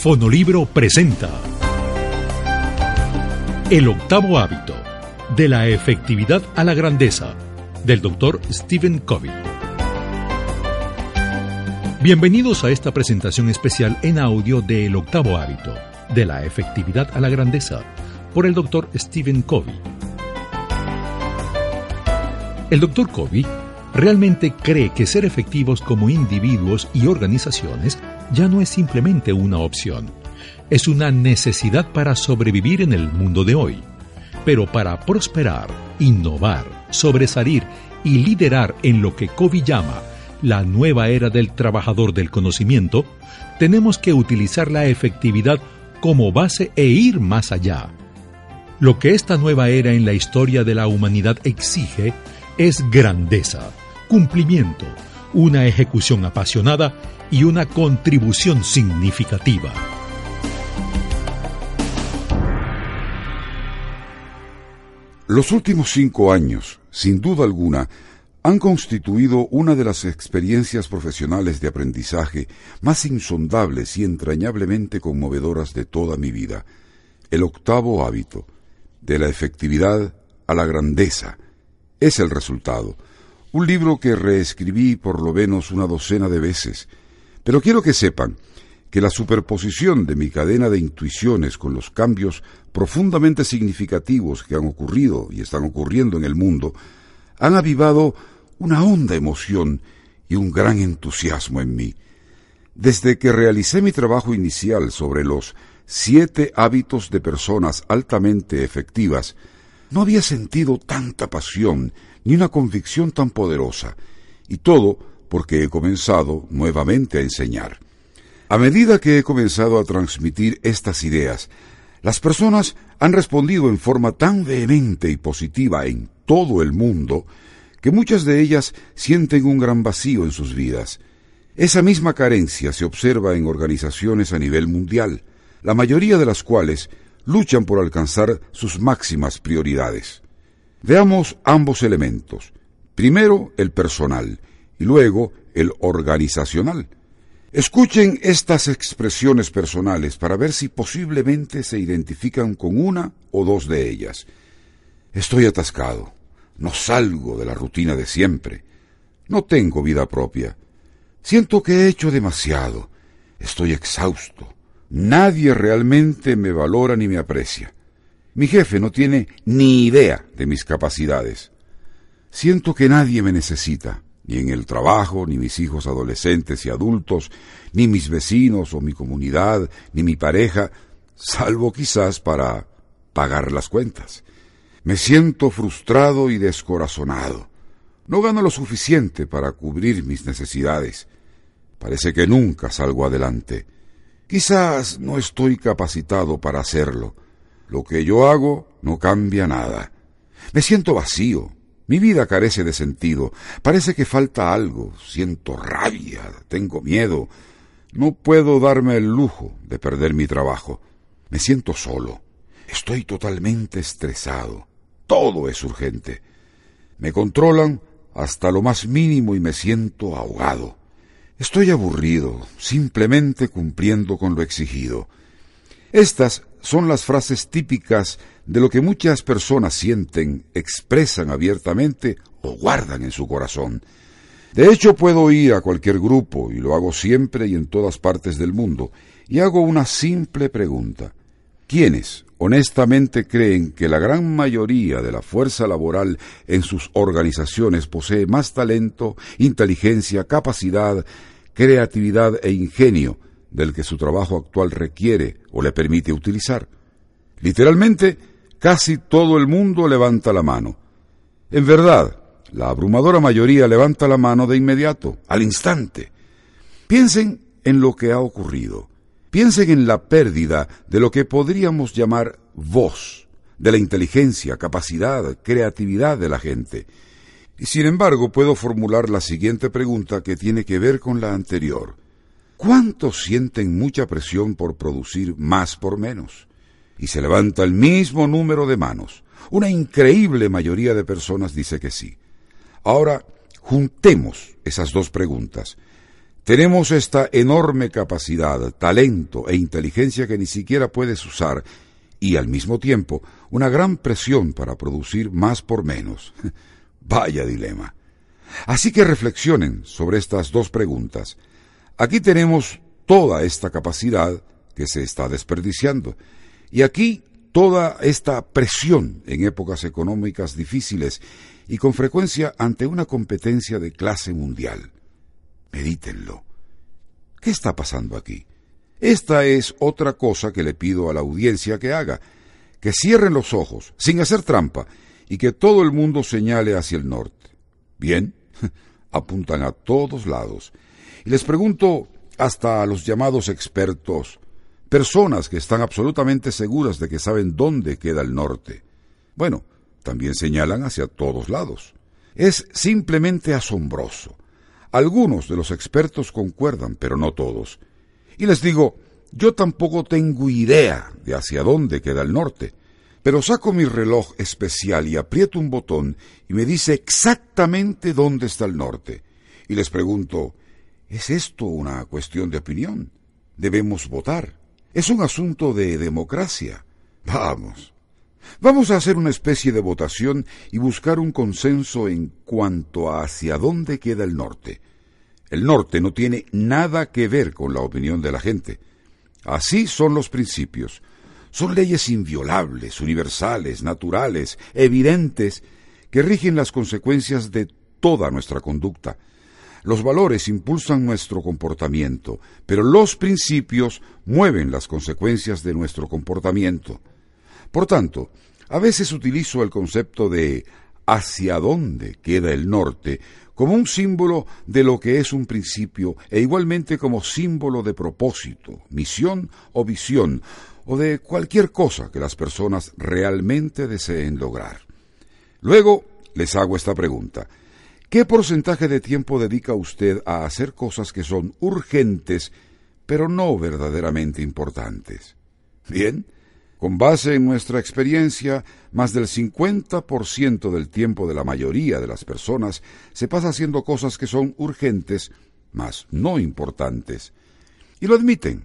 Fonolibro presenta El octavo hábito de la efectividad a la grandeza del doctor Stephen Covey. Bienvenidos a esta presentación especial en audio de El octavo hábito de la efectividad a la grandeza por el doctor Stephen Covey. El doctor Covey realmente cree que ser efectivos como individuos y organizaciones ya no es simplemente una opción, es una necesidad para sobrevivir en el mundo de hoy. Pero para prosperar, innovar, sobresalir y liderar en lo que Covey llama la nueva era del trabajador del conocimiento, tenemos que utilizar la efectividad como base e ir más allá. Lo que esta nueva era en la historia de la humanidad exige es grandeza, cumplimiento, una ejecución apasionada y una contribución significativa. Los últimos cinco años, sin duda alguna, han constituido una de las experiencias profesionales de aprendizaje más insondables y entrañablemente conmovedoras de toda mi vida. El octavo hábito, de la efectividad a la grandeza, es el resultado. Un libro que reescribí por lo menos una docena de veces, pero quiero que sepan que la superposición de mi cadena de intuiciones con los cambios profundamente significativos que han ocurrido y están ocurriendo en el mundo han avivado una honda emoción y un gran entusiasmo en mí. Desde que realicé mi trabajo inicial sobre los siete hábitos de personas altamente efectivas, no había sentido tanta pasión ni una convicción tan poderosa, y todo porque he comenzado nuevamente a enseñar. A medida que he comenzado a transmitir estas ideas, las personas han respondido en forma tan vehemente y positiva en todo el mundo que muchas de ellas sienten un gran vacío en sus vidas. Esa misma carencia se observa en organizaciones a nivel mundial, la mayoría de las cuales luchan por alcanzar sus máximas prioridades. Veamos ambos elementos. Primero el personal y luego el organizacional. Escuchen estas expresiones personales para ver si posiblemente se identifican con una o dos de ellas. Estoy atascado, no salgo de la rutina de siempre, no tengo vida propia, siento que he hecho demasiado, estoy exhausto, nadie realmente me valora ni me aprecia. Mi jefe no tiene ni idea de mis capacidades. Siento que nadie me necesita ni en el trabajo, ni mis hijos adolescentes y adultos, ni mis vecinos o mi comunidad, ni mi pareja, salvo quizás para pagar las cuentas. Me siento frustrado y descorazonado. No gano lo suficiente para cubrir mis necesidades. Parece que nunca salgo adelante. Quizás no estoy capacitado para hacerlo. Lo que yo hago no cambia nada. Me siento vacío, mi vida carece de sentido. Parece que falta algo. Siento rabia, tengo miedo. No puedo darme el lujo de perder mi trabajo. Me siento solo. Estoy totalmente estresado. Todo es urgente. Me controlan hasta lo más mínimo y me siento ahogado. Estoy aburrido, simplemente cumpliendo con lo exigido. Estas son las frases típicas de lo que muchas personas sienten, expresan abiertamente o guardan en su corazón. De hecho, puedo ir a cualquier grupo, y lo hago siempre y en todas partes del mundo, y hago una simple pregunta. ¿Quiénes honestamente creen que la gran mayoría de la fuerza laboral en sus organizaciones posee más talento, inteligencia, capacidad, creatividad e ingenio del que su trabajo actual requiere o le permite utilizar. Literalmente, casi todo el mundo levanta la mano. En verdad, la abrumadora mayoría levanta la mano de inmediato, al instante. Piensen en lo que ha ocurrido. Piensen en la pérdida de lo que podríamos llamar voz, de la inteligencia, capacidad, creatividad de la gente. Y sin embargo puedo formular la siguiente pregunta que tiene que ver con la anterior. ¿Cuántos sienten mucha presión por producir más por menos? Y se levanta el mismo número de manos. Una increíble mayoría de personas dice que sí. Ahora, juntemos esas dos preguntas. Tenemos esta enorme capacidad, talento e inteligencia que ni siquiera puedes usar y al mismo tiempo una gran presión para producir más por menos. Vaya dilema. Así que reflexionen sobre estas dos preguntas. Aquí tenemos toda esta capacidad que se está desperdiciando y aquí toda esta presión en épocas económicas difíciles y con frecuencia ante una competencia de clase mundial. Medítenlo. ¿Qué está pasando aquí? Esta es otra cosa que le pido a la audiencia que haga, que cierren los ojos, sin hacer trampa, y que todo el mundo señale hacia el norte. Bien, apuntan a todos lados. Y les pregunto hasta a los llamados expertos, personas que están absolutamente seguras de que saben dónde queda el norte. Bueno, también señalan hacia todos lados. Es simplemente asombroso. Algunos de los expertos concuerdan, pero no todos. Y les digo, yo tampoco tengo idea de hacia dónde queda el norte, pero saco mi reloj especial y aprieto un botón y me dice exactamente dónde está el norte. Y les pregunto, ¿es esto una cuestión de opinión? Debemos votar. Es un asunto de democracia. Vamos. Vamos a hacer una especie de votación y buscar un consenso en cuanto a hacia dónde queda el norte. El norte no tiene nada que ver con la opinión de la gente. Así son los principios. Son leyes inviolables, universales, naturales, evidentes, que rigen las consecuencias de toda nuestra conducta. Los valores impulsan nuestro comportamiento, pero los principios mueven las consecuencias de nuestro comportamiento. Por tanto, a veces utilizo el concepto de hacia dónde queda el norte como un símbolo de lo que es un principio e igualmente como símbolo de propósito, misión o visión, o de cualquier cosa que las personas realmente deseen lograr. Luego les hago esta pregunta. ¿Qué porcentaje de tiempo dedica usted a hacer cosas que son urgentes, pero no verdaderamente importantes? Bien, con base en nuestra experiencia, más del 50% del tiempo de la mayoría de las personas se pasa haciendo cosas que son urgentes, mas no importantes. Y lo admiten,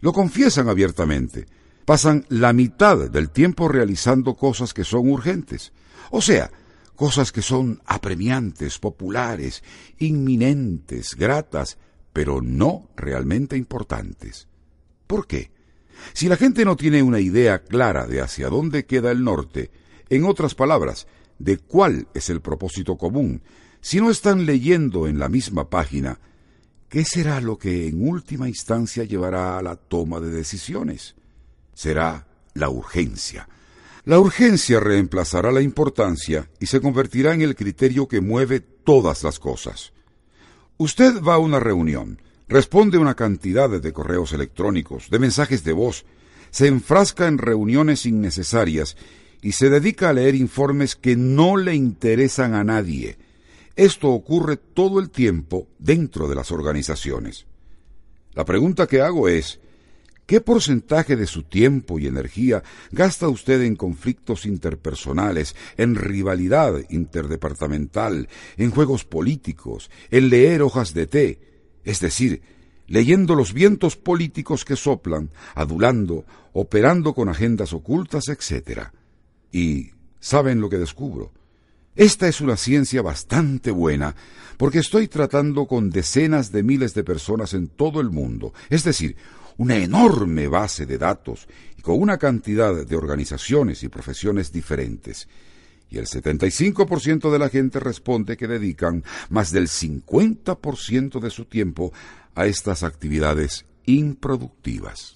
lo confiesan abiertamente. Pasan la mitad del tiempo realizando cosas que son urgentes. O sea, cosas que son apremiantes, populares, inminentes, gratas, pero no realmente importantes. ¿Por qué? Si la gente no tiene una idea clara de hacia dónde queda el norte, en otras palabras, de cuál es el propósito común, si no están leyendo en la misma página, ¿qué será lo que en última instancia llevará a la toma de decisiones? Será la urgencia, la urgencia reemplazará la importancia y se convertirá en el criterio que mueve todas las cosas. Usted va a una reunión, responde una cantidad de correos electrónicos, de mensajes de voz, se enfrasca en reuniones innecesarias y se dedica a leer informes que no le interesan a nadie. Esto ocurre todo el tiempo dentro de las organizaciones. La pregunta que hago es, ¿Qué porcentaje de su tiempo y energía gasta usted en conflictos interpersonales, en rivalidad interdepartamental, en juegos políticos, en leer hojas de té, es decir, leyendo los vientos políticos que soplan, adulando, operando con agendas ocultas, etc. Y ¿saben lo que descubro? Esta es una ciencia bastante buena, porque estoy tratando con decenas de miles de personas en todo el mundo, es decir, una enorme base de datos y con una cantidad de organizaciones y profesiones diferentes. Y el 75% de la gente responde que dedican más del 50% de su tiempo a estas actividades improductivas.